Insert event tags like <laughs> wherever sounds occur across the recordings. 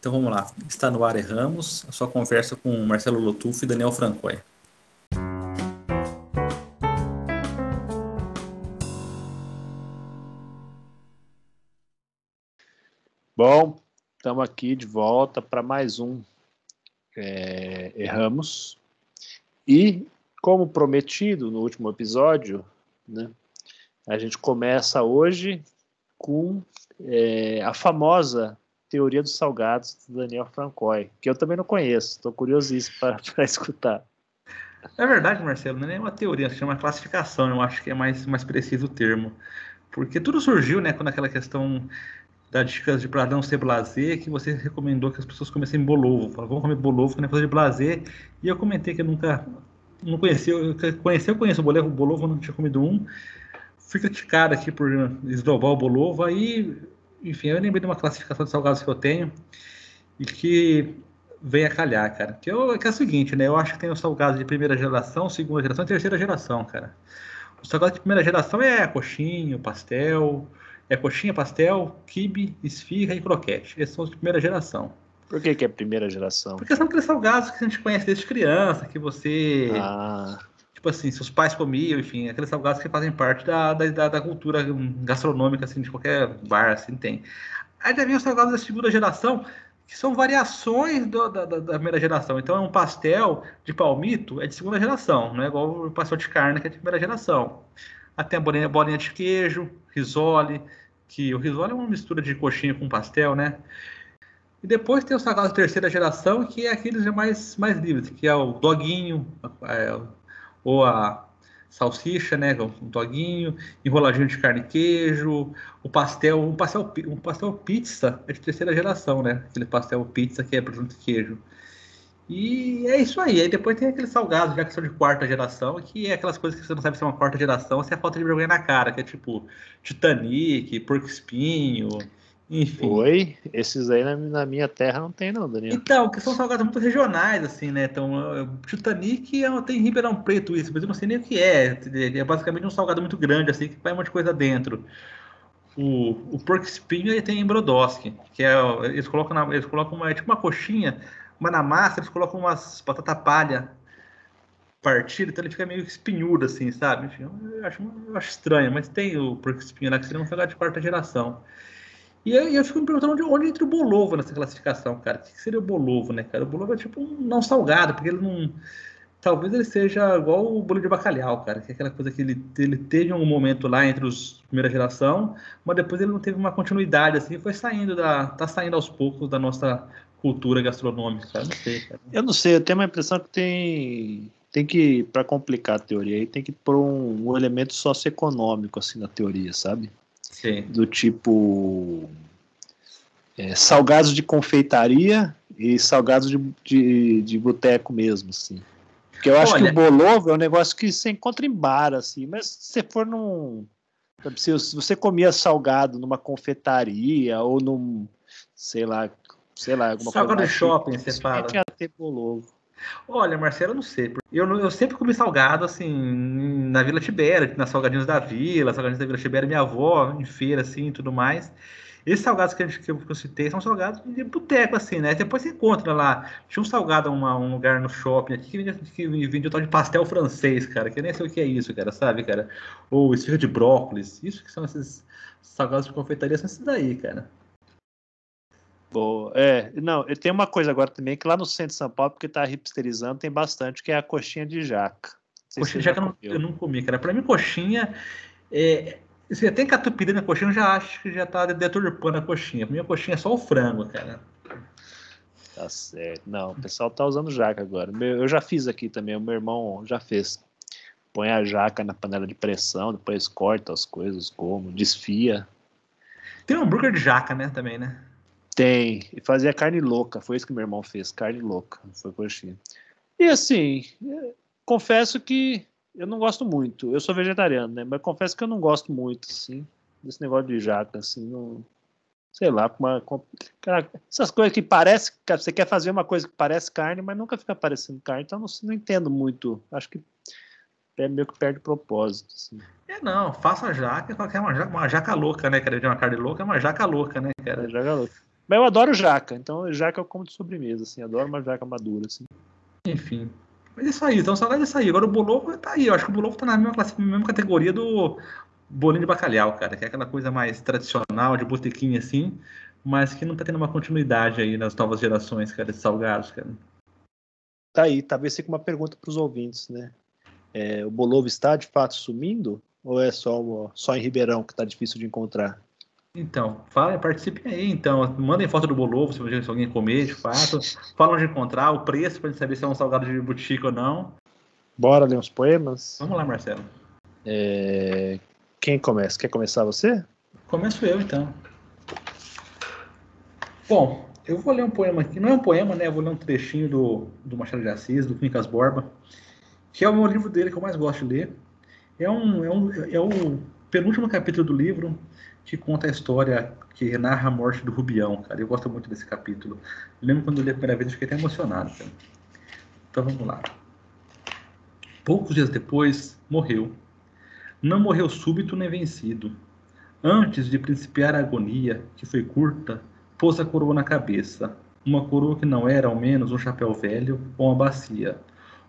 Então vamos lá. Está no ar Erramos, a sua conversa com Marcelo Lotufo e Daniel Francoy. Bom, estamos aqui de volta para mais um é, Erramos. E, como prometido no último episódio, né, a gente começa hoje com é, a famosa teoria dos salgados do Daniel Francoy, que eu também não conheço, estou curiosíssimo para <laughs> escutar. É verdade, Marcelo, não é nem uma teoria, se chama classificação, eu acho que é mais, mais preciso o termo. Porque tudo surgiu, né, quando aquela questão da dicas de para não ser blazer, que você recomendou que as pessoas comessem bolovo. Falaram, vamos comer bolovo, que não é coisa de blazer. E eu comentei que eu nunca não conhecia, eu conheci, eu conheço o bolovo, o bolovo, não tinha comido um. Fui criticado aqui por esdobar o bolovo, aí, enfim, eu lembrei de uma classificação de salgados que eu tenho e que vem a calhar, cara. Que, eu, que é o seguinte, né? Eu acho que tem os salgados de primeira geração, segunda geração e terceira geração, cara. Os salgados de primeira geração é coxinha, pastel, é coxinha, pastel, quibe, esfirra e croquete. Esses são os de primeira geração. Por que, que é primeira geração? Porque são aqueles salgados que a gente conhece desde criança, que você. Ah. Tipo assim, seus pais comiam, enfim, aqueles salgados que fazem parte da, da, da cultura gastronômica, assim, de qualquer bar, assim, tem. Aí vem os salgados da segunda geração, que são variações do, da, da, da, primeira geração. Então, é um pastel de palmito, é de segunda geração, não é igual o pastel de carne, que é de primeira geração. Até a bolinha, bolinha de queijo, risole, que o risole é uma mistura de coxinha com pastel, né? E depois tem o salgado de terceira geração, que é aqueles mais, mais livres, que é o doguinho, é, ou a salsicha, né, um doguinho, enroladinho de carne e queijo, o pastel, um pastel, um pastel pizza é de terceira geração, né? Aquele pastel pizza que é presunto e queijo. E é isso aí. Aí depois tem aqueles salgados já que são de quarta geração, que é aquelas coisas que você não sabe se é uma quarta geração ou se é falta de vergonha na cara, que é tipo Titanic, Porco Espinho, enfim. Oi? Esses aí na, na, minha terra não tem, não, Daniel. Então, que são salgados muito regionais, assim, né? Então, Titanic é, tem em Ribeirão Preto isso, mas eu não sei nem o que é. É basicamente um salgado muito grande, assim, que vai um monte de coisa dentro. O, o porco espinho ele tem em Brodowski, que é. Eles colocam, na, eles colocam uma, é tipo uma coxinha mas na massa eles colocam umas batata palha partida, então ele fica meio espinhudo, assim, sabe? Enfim, eu acho, eu acho estranho, mas tem o porco espinho lá que seria um salgado de quarta geração. E eu, eu, fico me perguntando onde, onde entra o bolovo nessa classificação, cara. O que seria o bolovo, né, cara? O bolovo é tipo um não salgado, porque ele não. Talvez ele seja igual o bolo de bacalhau, cara, que é aquela coisa que ele, ele teve um momento lá entre os primeira geração, mas depois ele não teve uma continuidade, assim, foi saindo da. tá saindo aos poucos da nossa cultura gastronômica, cara. Não sei, cara. Eu não sei, eu tenho uma impressão que tem tem que para complicar a teoria aí tem que pôr um, um, elemento socioeconômico assim na teoria, sabe? Sim. Do tipo é, salgados de confeitaria e salgados de, de, de boteco mesmo, assim. Porque eu acho Olha, que o bolovo é um negócio que você encontra em bar, assim, mas se você for num. Se você comia salgado numa confeitaria ou num, sei lá, sei lá, alguma Salgado coisa. Salgado shopping, você fala. Ia ter bolovo. Olha, Marcelo, eu não sei. Eu, eu sempre comi salgado, assim, na Vila Tibéria, nas salgadinhos da Vila, salgadinhos da Vila Tibéria, minha avó, em feira, assim, e tudo mais. Esses salgados que, gente, que, eu, citei são salgados de boteco, assim, né? Depois você encontra lá. Tinha um salgado, uma, um lugar no shopping aqui que vendia, que tal de pastel francês, cara, que eu nem sei o que é isso, cara, sabe, cara? Ou esfirra de brócolis. Isso que são esses salgados de confeitaria, são esses daí, cara. Boa. É, não, tem uma coisa agora também que lá no centro de São Paulo, porque tá hipsterizando, tem bastante, que é a coxinha de jaca. Coxinha de jaca eu não, eu não comi, cara. Pra mim, coxinha. É, se tem catupiry na coxinha, eu já acho que já tá deturpando a coxinha. Pra mim, a coxinha é só o frango, cara. Tá certo. Não, o pessoal tá usando jaca agora. Eu já fiz aqui também, o meu irmão já fez. Põe a jaca na panela de pressão, depois corta as coisas, como, desfia. Tem um hambúrguer de jaca, né, também, né? Tem. E fazia carne louca. Foi isso que meu irmão fez, carne louca. Foi coxinha. E assim, confesso que eu não gosto muito. Eu sou vegetariano, né? Mas confesso que eu não gosto muito, assim, desse negócio de jaca, assim, não. Sei lá, uma, cara, essas coisas que parece. Você quer fazer uma coisa que parece carne, mas nunca fica parecendo carne, então não, não entendo muito. Acho que é meio que perde propósito. Assim. É, não, faça jaca, é uma jaca, uma jaca louca, né, cara? De uma carne louca, é uma jaca louca, né, cara? É jaca louca. Mas eu adoro jaca, então jaca eu como de sobremesa, assim, adoro uma jaca madura, assim. Enfim. Mas é isso aí, então saudade é isso aí. Agora o Bolovo tá aí, eu acho que o Bolovo tá na mesma, classe, na mesma categoria do bolinho de bacalhau, cara, que é aquela coisa mais tradicional, de botequinha assim, mas que não tá tendo uma continuidade aí nas novas gerações, cara, de salgados, cara. Tá aí, talvez seja uma pergunta para os ouvintes, né? É, o Bolovo está de fato sumindo? Ou é só, só em Ribeirão que está difícil de encontrar? Então, fala, participem aí, então. Mandem foto do Bolovo, se alguém comer, de fato. Falam de encontrar, o preço, para gente saber se é um salgado de boutique ou não. Bora ler uns poemas? Vamos lá, Marcelo. É... Quem começa? Quer começar você? Começo eu, então. Bom, eu vou ler um poema aqui. Não é um poema, né? Eu vou ler um trechinho do, do Machado de Assis, do Quincas Borba, que é o meu livro dele que eu mais gosto de ler. É, um, é, um, é o penúltimo capítulo do livro que conta a história que narra a morte do Rubião, cara. Eu gosto muito desse capítulo. Eu lembro quando eu li a primeira vez, eu fiquei até emocionado, cara. Então vamos lá. Poucos dias depois, morreu. Não morreu súbito nem vencido. Antes de principiar a agonia, que foi curta, pôs a coroa na cabeça. Uma coroa que não era, ao menos, um chapéu velho ou uma bacia,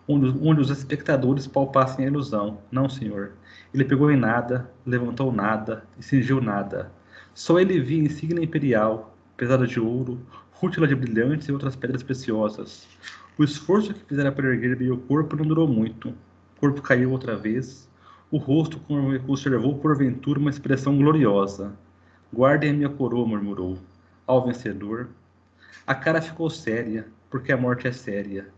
onde, onde os espectadores palpassem a ilusão. Não, senhor. Ele pegou em nada, levantou nada e cingiu nada. Só ele via insígnia imperial, pesada de ouro, rútila de brilhantes e outras pedras preciosas. O esforço que fizera para erguer bem o corpo não durou muito. O corpo caiu outra vez. O rosto conservou porventura uma expressão gloriosa. Guardem a minha coroa, murmurou. Ao vencedor. A cara ficou séria, porque a morte é séria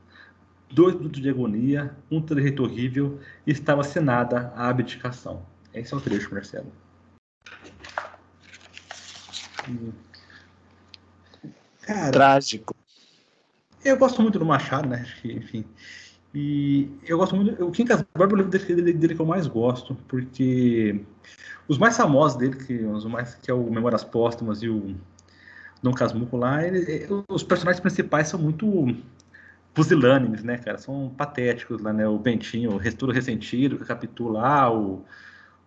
dois minutos de agonia, um trejeito horrível, e estava assinada a abdicação. Esse é o trecho, Marcelo. Cara, Trágico. Eu gosto muito do Machado, né? Enfim. E eu gosto muito. O Quincas Borba é o livro dele, dele, dele, que eu mais gosto, porque os mais famosos dele, que, os mais, que é o Memórias Póstumas e o Dom Casmuco lá, ele, os personagens principais são muito pusilânimes, né, cara? São patéticos lá, né? O Bentinho, o Resturo Ressentido, que captura lá, o,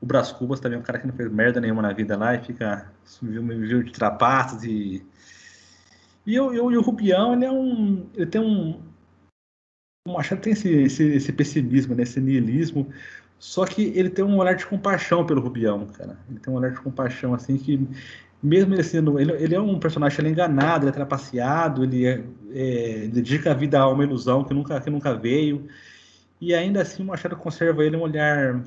o Cubas também, é um cara que não fez merda nenhuma na vida lá e fica viu de trapaças e e, o, e o Rubião, ele é um ele tem um o Machado tem esse, esse, esse pessimismo, né, esse niilismo, só que ele tem um olhar de compaixão pelo Rubião, cara. Ele tem um olhar de compaixão, assim, que mesmo ele sendo. Ele, ele é um personagem ele é enganado, ele é trapaceado, ele é, é, dedica a vida a uma ilusão que nunca, que nunca veio. E ainda assim o Machado conserva ele um olhar,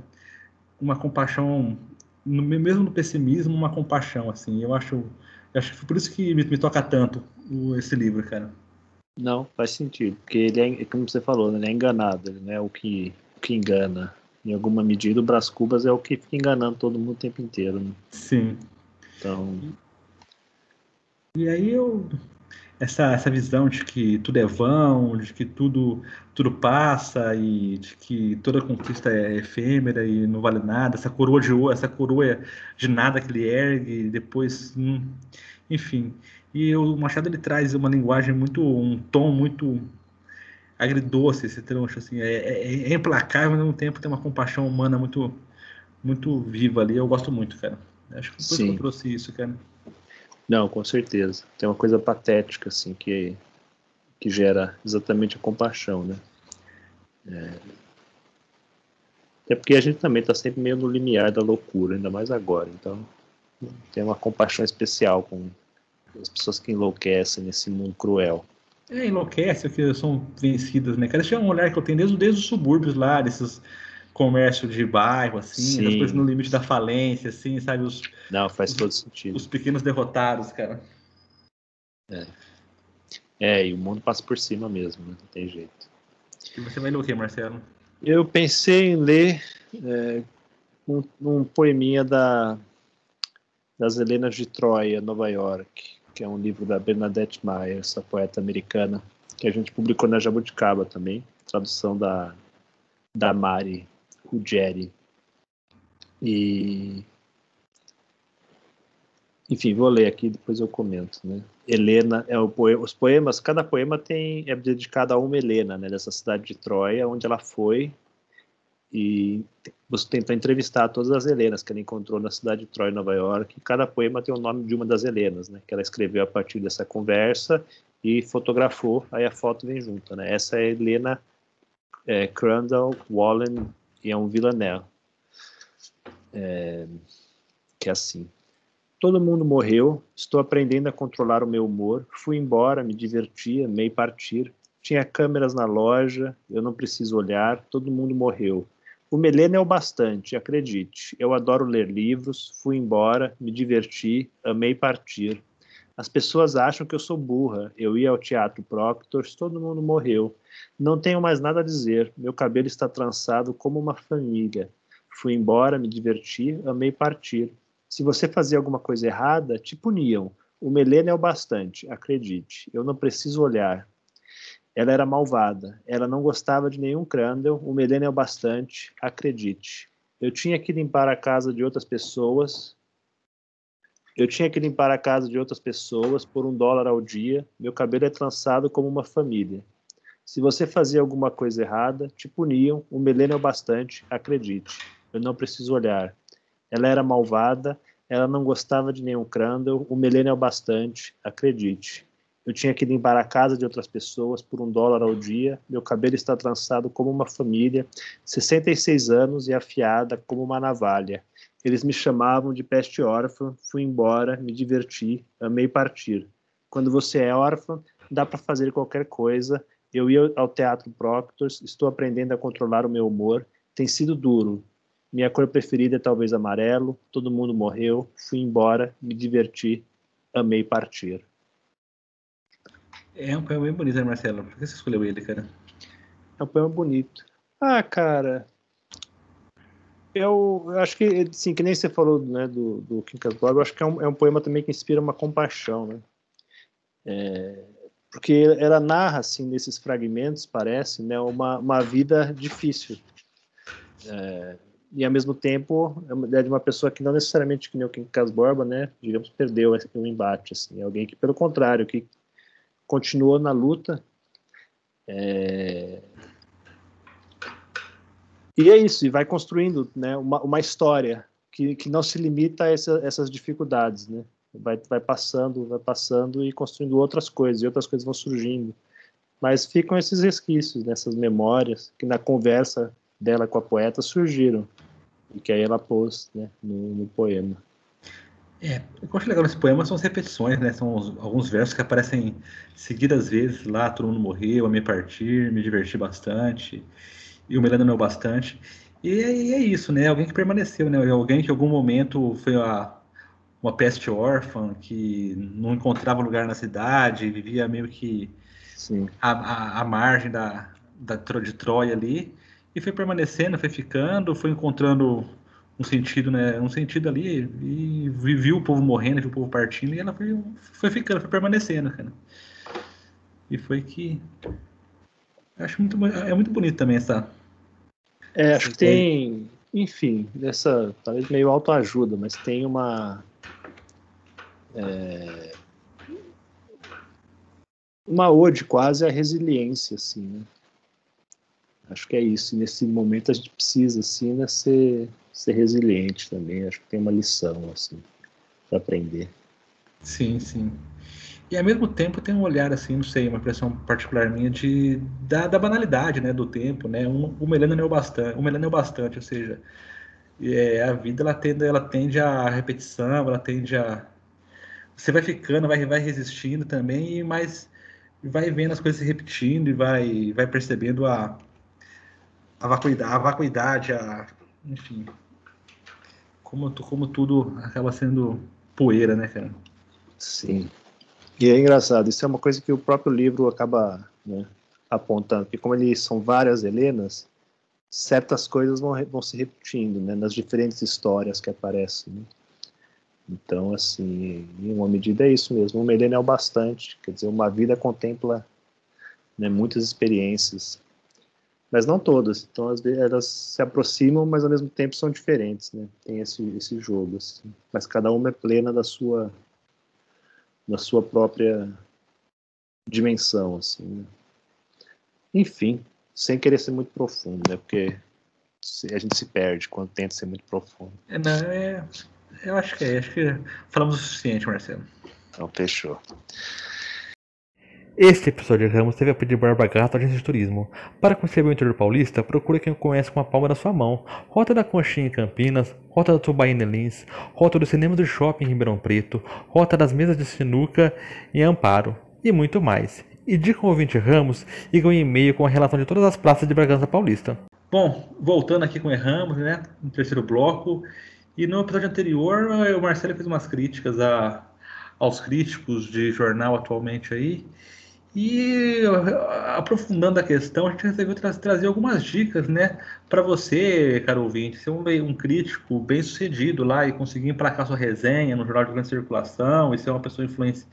uma compaixão, no, mesmo no pessimismo, uma compaixão, assim. Eu acho, eu acho por isso que me, me toca tanto o, esse livro, cara. Não, faz sentido, porque ele é, como você falou, ele é enganado, ele não é o que, o que engana. Em alguma medida, o Brás Cubas é o que fica enganando todo mundo o tempo inteiro. Né? Sim. Então. E aí eu. Essa, essa visão de que tudo é vão, de que tudo, tudo passa e de que toda conquista é efêmera e não vale nada, essa coroa de essa coroa de nada que ele ergue, depois. Hum, enfim. E o Machado ele traz uma linguagem muito. um tom muito agridoce esse troncho, assim, é, é, é implacável, mas ao mesmo tempo tem uma compaixão humana muito, muito viva ali. Eu gosto muito, cara. Acho que isso que eu trouxe isso, cara. Não, com certeza. Tem uma coisa patética, assim, que, que gera exatamente a compaixão, né? É... Até porque a gente também está sempre meio no limiar da loucura, ainda mais agora. Então, tem uma compaixão especial com as pessoas que enlouquecem nesse mundo cruel. É, enlouquece, que são vencidas, né? Cara, esse é um olhar que eu tenho desde, desde os subúrbios lá, desses comércio de bairro, assim, as coisas no limite da falência, assim, sabe? Os, Não, faz todo sentido. Os pequenos derrotados, cara. É. É, e o mundo passa por cima mesmo, né? não tem jeito. E você vai ler o que, Marcelo? Eu pensei em ler é, um, um poeminha da, das Helenas de Troia, Nova York, que é um livro da Bernadette Meyer, essa poeta americana, que a gente publicou na Jabuticaba também, tradução da, da Mari o Jerry. E enfim, vou ler aqui, depois eu comento, né? Helena é o poema, os poemas, cada poema tem é dedicado a uma Helena, né, dessa cidade de Troia, onde ela foi e você tentou entrevistar todas as Helenas que ela encontrou na cidade de Troy, Nova York. E cada poema tem o nome de uma das Helenas, né? Que ela escreveu a partir dessa conversa e fotografou. Aí a foto vem junto, né? Essa é a Helena é, Crandall Wallen e é um Villanelle. É, que é assim. Todo mundo morreu, estou aprendendo a controlar o meu humor, fui embora, me diverti, amei partir, tinha câmeras na loja, eu não preciso olhar, todo mundo morreu. O Melena é o bastante, acredite. Eu adoro ler livros, fui embora, me diverti, amei partir. As pessoas acham que eu sou burra. Eu ia ao teatro Proctor, todo mundo morreu. Não tenho mais nada a dizer. Meu cabelo está trançado como uma família. Fui embora, me diverti, amei partir. Se você fazia alguma coisa errada, te puniam. O Melena é o bastante, acredite. Eu não preciso olhar. Ela era malvada. Ela não gostava de nenhum Crandall. O Melena é o bastante. Acredite. Eu tinha que limpar a casa de outras pessoas. Eu tinha que limpar a casa de outras pessoas por um dólar ao dia. Meu cabelo é trançado como uma família. Se você fazia alguma coisa errada, te puniam. O Melena é o bastante. Acredite. Eu não preciso olhar. Ela era malvada. Ela não gostava de nenhum Crandall. O Melena é o bastante. Acredite. Eu tinha que limpar a casa de outras pessoas por um dólar ao dia. Meu cabelo está trançado como uma família, 66 anos e afiada como uma navalha. Eles me chamavam de peste órfã. Fui embora, me diverti, amei partir. Quando você é órfã, dá para fazer qualquer coisa. Eu ia ao Teatro Proctors, estou aprendendo a controlar o meu humor. Tem sido duro. Minha cor preferida é talvez amarelo. Todo mundo morreu. Fui embora, me diverti, amei partir. É um poema bem bonito, né, Marcelo? Por que você escolheu ele, cara? É um poema bonito. Ah, cara. Eu, acho que, sim, que nem você falou né, do, do Quincas Borba, eu acho que é um, é um poema também que inspira uma compaixão, né? É, porque ela narra, assim, nesses fragmentos, parece, né, uma, uma vida difícil. É, e, ao mesmo tempo, é de uma pessoa que não necessariamente, que nem o Quincas Borba, né, digamos, perdeu o embate, assim. É alguém que, pelo contrário, que continuou na luta. É... E é isso, e vai construindo né, uma, uma história que, que não se limita a essa, essas dificuldades, né? Vai, vai passando, vai passando e construindo outras coisas, e outras coisas vão surgindo. Mas ficam esses resquícios, nessas memórias, que na conversa dela com a poeta surgiram, e que aí ela pôs né, no, no poema. É, o que eu acho legal nesse poema são as repetições, né? São os, alguns versos que aparecem seguidas vezes lá, todo mundo morreu, a me partir, me diverti bastante, e o Melano meu bastante. E é, e é, isso, né? Alguém que permaneceu, né? Alguém que em algum momento foi a, uma peste órfã, que não encontrava lugar na cidade, vivia meio que à margem da, da, de Troia ali, e foi permanecendo, foi ficando, foi encontrando um sentido, né? Um sentido ali e viu o povo morrendo, viu o povo partindo e ela foi, foi ficando, foi permanecendo, cara. E foi que acho muito é muito bonito também essa. É, acho que tem, enfim, dessa talvez meio autoajuda, mas tem uma é, uma ode quase à resiliência, assim, né? Acho que é isso. Nesse momento a gente precisa, assim, né, ser ser resiliente também. Acho que tem uma lição assim para aprender. Sim, sim. E ao mesmo tempo tem um olhar assim, não sei, uma impressão particular minha de da, da banalidade, né, do tempo, né? Um, o melano é o bastante, melano é o bastante, ou seja, é, a vida ela tende, ela tende a repetição, ela tende a você vai ficando, vai vai resistindo também, mas vai vendo as coisas se repetindo e vai vai percebendo a a vacuidade, a, vacuidade, a enfim, como, como tudo acaba sendo poeira, né, cara? Sim. E é engraçado, isso é uma coisa que o próprio livro acaba né, apontando, que como eles são várias Helenas, certas coisas vão, vão se repetindo, né, nas diferentes histórias que aparecem, né? Então, assim, em uma medida é isso mesmo. Uma Helena é o bastante, quer dizer, uma vida contempla né, muitas experiências mas não todas. Então, às vezes, elas se aproximam, mas ao mesmo tempo são diferentes, né? Tem esse, esse jogo, assim. Mas cada uma é plena da sua, da sua própria dimensão, assim. Né? Enfim, sem querer ser muito profundo, né? Porque a gente se perde quando tenta ser muito profundo. É, não, é, eu acho que é, acho que falamos o suficiente, Marcelo. Então, fechou. Este episódio de Ramos teve a pedir Barba Gata Agência de Turismo. Para conhecer o interior paulista, procure quem conhece com a palma da sua mão. Rota da Conchinha em Campinas, Rota da Tubaína em Lins, Rota do Cinema do Shopping em Ribeirão Preto, Rota das Mesas de Sinuca em Amparo e muito mais. E dica ao ouvinte Ramos e ganhe um e-mail com a relação de todas as praças de Bragança Paulista. Bom, voltando aqui com Erramos, né, no terceiro bloco, e no episódio anterior o Marcelo fez umas críticas a, aos críticos de jornal atualmente aí, e aprofundando a questão, a gente resolveu tra trazer algumas dicas, né, para você, caro ouvinte, ser um, um, crítico bem sucedido lá e conseguir emplacar sua resenha no jornal de grande circulação e ser uma pessoa influenci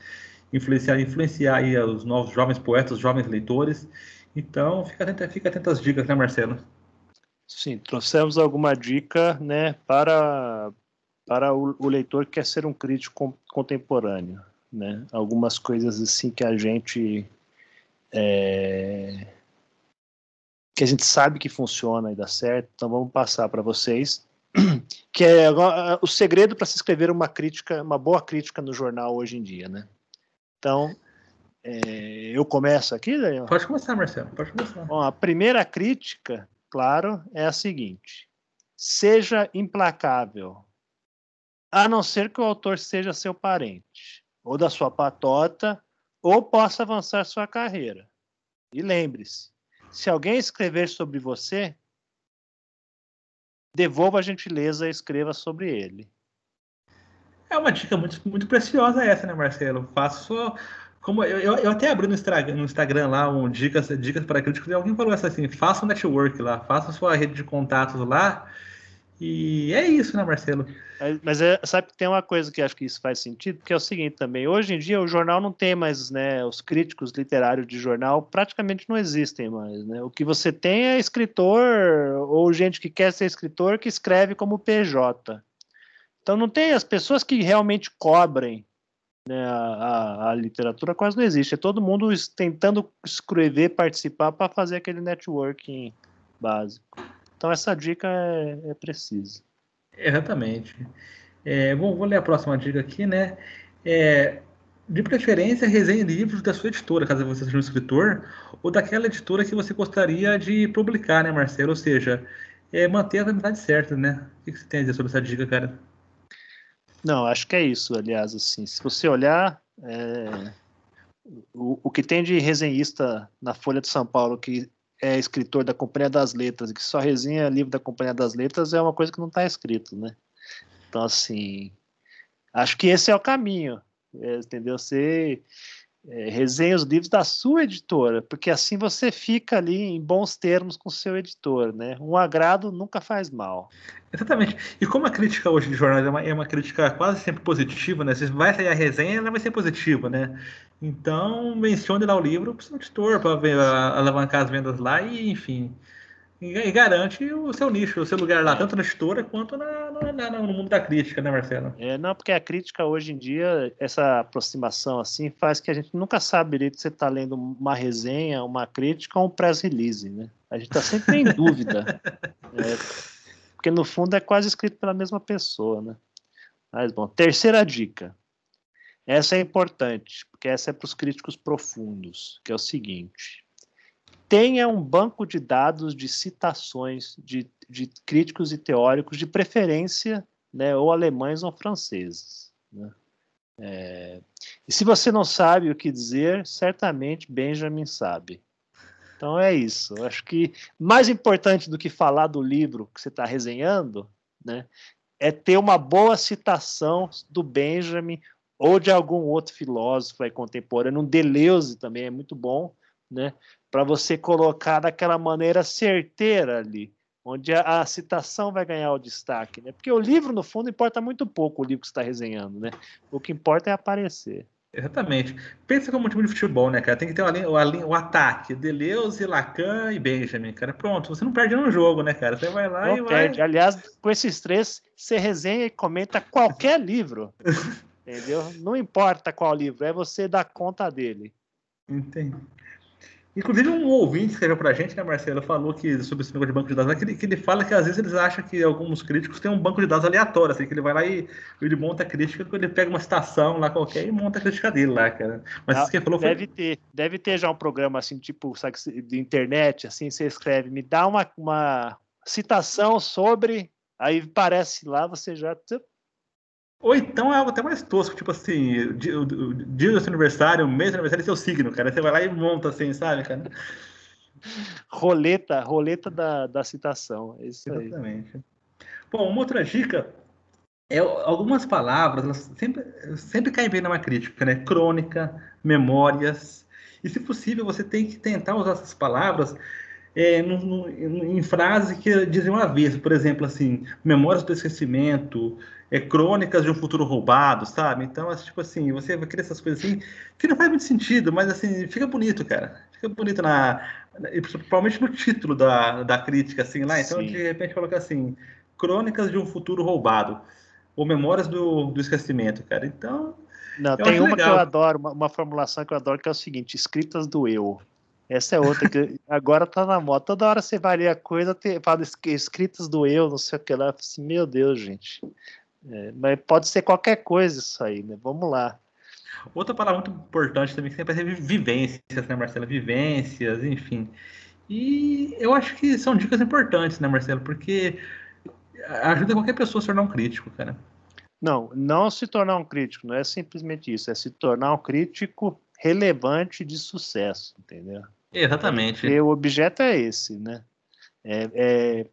influenciar, influenciar aí os novos jovens poetas, os jovens leitores. Então, fica atento, fica atento às dicas, né, Marcelo? Sim, trouxemos alguma dica, né, para para o, o leitor que quer ser um crítico contemporâneo né? Algumas coisas assim que a gente é, que a gente sabe que funciona e dá certo. Então vamos passar para vocês <clears throat> que é o segredo para se escrever uma crítica, uma boa crítica no jornal hoje em dia, né? Então é, eu começo aqui, Daniel? Pode começar, Marcelo. Pode começar. Bom, a primeira crítica, claro, é a seguinte: seja implacável, a não ser que o autor seja seu parente ou da sua patota, ou possa avançar sua carreira. E lembre-se: se alguém escrever sobre você, devolva a gentileza e escreva sobre ele. É uma dica muito, muito preciosa essa, né, Marcelo? Faço como eu, eu, até abri no Instagram, no Instagram lá um dicas, dicas para críticos e alguém falou assim, faça um network lá, faça sua rede de contatos lá e é isso, né, Marcelo? É, mas é, sabe que tem uma coisa que acho que isso faz sentido, que é o seguinte também. Hoje em dia o jornal não tem mais, né? Os críticos literários de jornal praticamente não existem mais, né? O que você tem é escritor ou gente que quer ser escritor que escreve como PJ. Então não tem as pessoas que realmente cobrem né, a, a, a, literatura quase não existe. É todo mundo tentando escrever, participar para fazer aquele networking básico. Então essa dica é, é precisa. Exatamente. É, bom, vou ler a próxima dica aqui, né? É, de preferência, resenhe livros da sua editora, caso você seja um escritor, ou daquela editora que você gostaria de publicar, né, Marcelo? Ou seja, é, manter as amizades certas, né? O que você tem a dizer sobre essa dica, cara? Não, acho que é isso, aliás, assim, se você olhar é, o, o que tem de resenhista na Folha de São Paulo que é escritor da Companhia das Letras que só resenha livro da Companhia das Letras é uma coisa que não está escrito, né? Então, assim, acho que esse é o caminho, é, entendeu? Você é, resenha os livros da sua editora, porque assim você fica ali em bons termos com o seu editor, né? Um agrado nunca faz mal. Exatamente. E como a crítica hoje de jornais é uma, é uma crítica quase sempre positiva, né? Se vai sair a resenha, ela vai ser positiva, né? Então, mencione lá o livro para o seu editor, para alavancar as vendas lá e, enfim, e, garante o seu nicho, o seu lugar lá, tanto na editora quanto na, na, no mundo da crítica, né, Marcelo? É, não, porque a crítica hoje em dia, essa aproximação assim, faz que a gente nunca sabe direito se você está lendo uma resenha, uma crítica ou um press release, né? A gente está sempre em dúvida. <laughs> É, porque no fundo é quase escrito pela mesma pessoa, né? Mas bom, terceira dica. Essa é importante, porque essa é para os críticos profundos, que é o seguinte: tenha um banco de dados de citações de, de críticos e teóricos, de preferência, né, ou alemães ou franceses. Né? É, e se você não sabe o que dizer, certamente Benjamin sabe. Então é isso. Eu acho que mais importante do que falar do livro que você está resenhando, né, é ter uma boa citação do Benjamin ou de algum outro filósofo contemporâneo, um Deleuze também é muito bom, né? Para você colocar daquela maneira certeira ali, onde a, a, citação vai ganhar o destaque, né? Porque o livro, no fundo, importa muito pouco o livro que está resenhando, né? O que importa é aparecer. Exatamente. Pensa como um time de futebol, né, cara? Tem que ter o, o, o ataque, Deleuze, Lacan e Benjamin, cara. Pronto, você não perde no jogo, né, cara? Você vai lá não e perde. vai... Aliás, com esses três, você resenha e comenta qualquer livro. <laughs> Entendeu? Não importa qual livro, é você dar conta dele. Entendi. Inclusive, um ouvinte escreveu pra gente, né, Marcelo, falou que sobre esse negócio de banco de dados, que ele, que ele fala que às vezes eles acham que alguns críticos têm um banco de dados aleatório, assim, que ele vai lá e ele monta a crítica, ele pega uma citação lá qualquer e monta a crítica dele lá, cara. Mas ah, isso que ele falou deve foi... ter, deve ter já um programa assim, tipo, sabe, de internet, assim, você escreve, me dá uma, uma citação sobre, aí parece lá, você já ou então é algo até mais tosco, tipo assim, o dia do seu aniversário, o mês do aniversário é seu signo, cara. Você vai lá e monta assim, sabe, cara? Roleta, roleta da, da citação. É isso Exatamente. Aí. Bom, uma outra dica é algumas palavras, elas sempre, sempre caem bem numa crítica, né? Crônica, memórias. E se possível, você tem que tentar usar essas palavras é, no, no, em frases que dizem uma vez, por exemplo, assim, memórias do esquecimento, é, crônicas de um futuro roubado, sabe? Então, assim, tipo assim, você vai querer essas coisas assim, que não faz muito sentido, mas assim, fica bonito, cara. Fica bonito na. Principalmente no título da, da crítica, assim, lá. Então, Sim. de repente, coloca assim, crônicas de um futuro roubado. Ou memórias do, do esquecimento, cara. Então. Não, tem uma legal. que eu adoro, uma, uma formulação que eu adoro, que é o seguinte: escritas do eu. Essa é outra que <laughs> agora tá na moda. Toda hora você varia a coisa, tem, fala escritas do eu, não sei o que lá. Assim, meu Deus, gente. É, mas pode ser qualquer coisa isso aí, né? Vamos lá. Outra palavra muito importante também que sempre é vivências, né, Marcelo? Vivências, enfim. E eu acho que são dicas importantes, né, Marcelo? Porque ajuda qualquer pessoa a se tornar um crítico, cara. Não, não se tornar um crítico, não é simplesmente isso, é se tornar um crítico relevante de sucesso, entendeu? Exatamente. Porque o objeto é esse, né? É, é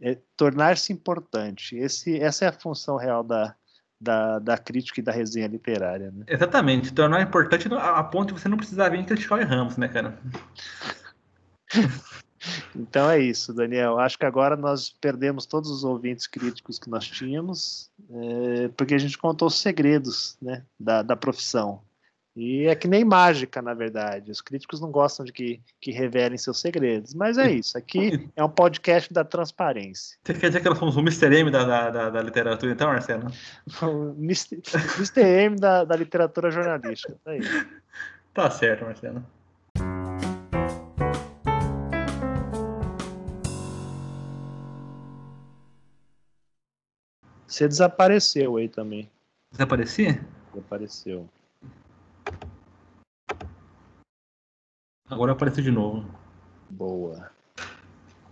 é tornar-se importante. Esse, essa é a função real da, da, da crítica e da resenha literária. Né? Exatamente, tornar importante a, ponto de você não precisar vir criticar o Ramos, né, cara? <laughs> Então é isso, Daniel. Acho que agora nós perdemos todos os ouvintes críticos que nós tínhamos, é, porque a gente contou os segredos né, da, da profissão. E é que nem mágica, na verdade. Os críticos não gostam de que, que revelem seus segredos. Mas é isso. Aqui <laughs> é um podcast da transparência. Você quer dizer que nós somos o Mr. M da, da, da, da literatura, então, Marcelo? O Mr. <laughs> Mr. M da, da literatura jornalística. Tá, aí. tá certo, Marcelo. Você desapareceu aí também. Desaparecia? Desapareceu. Agora apareceu de novo. Boa.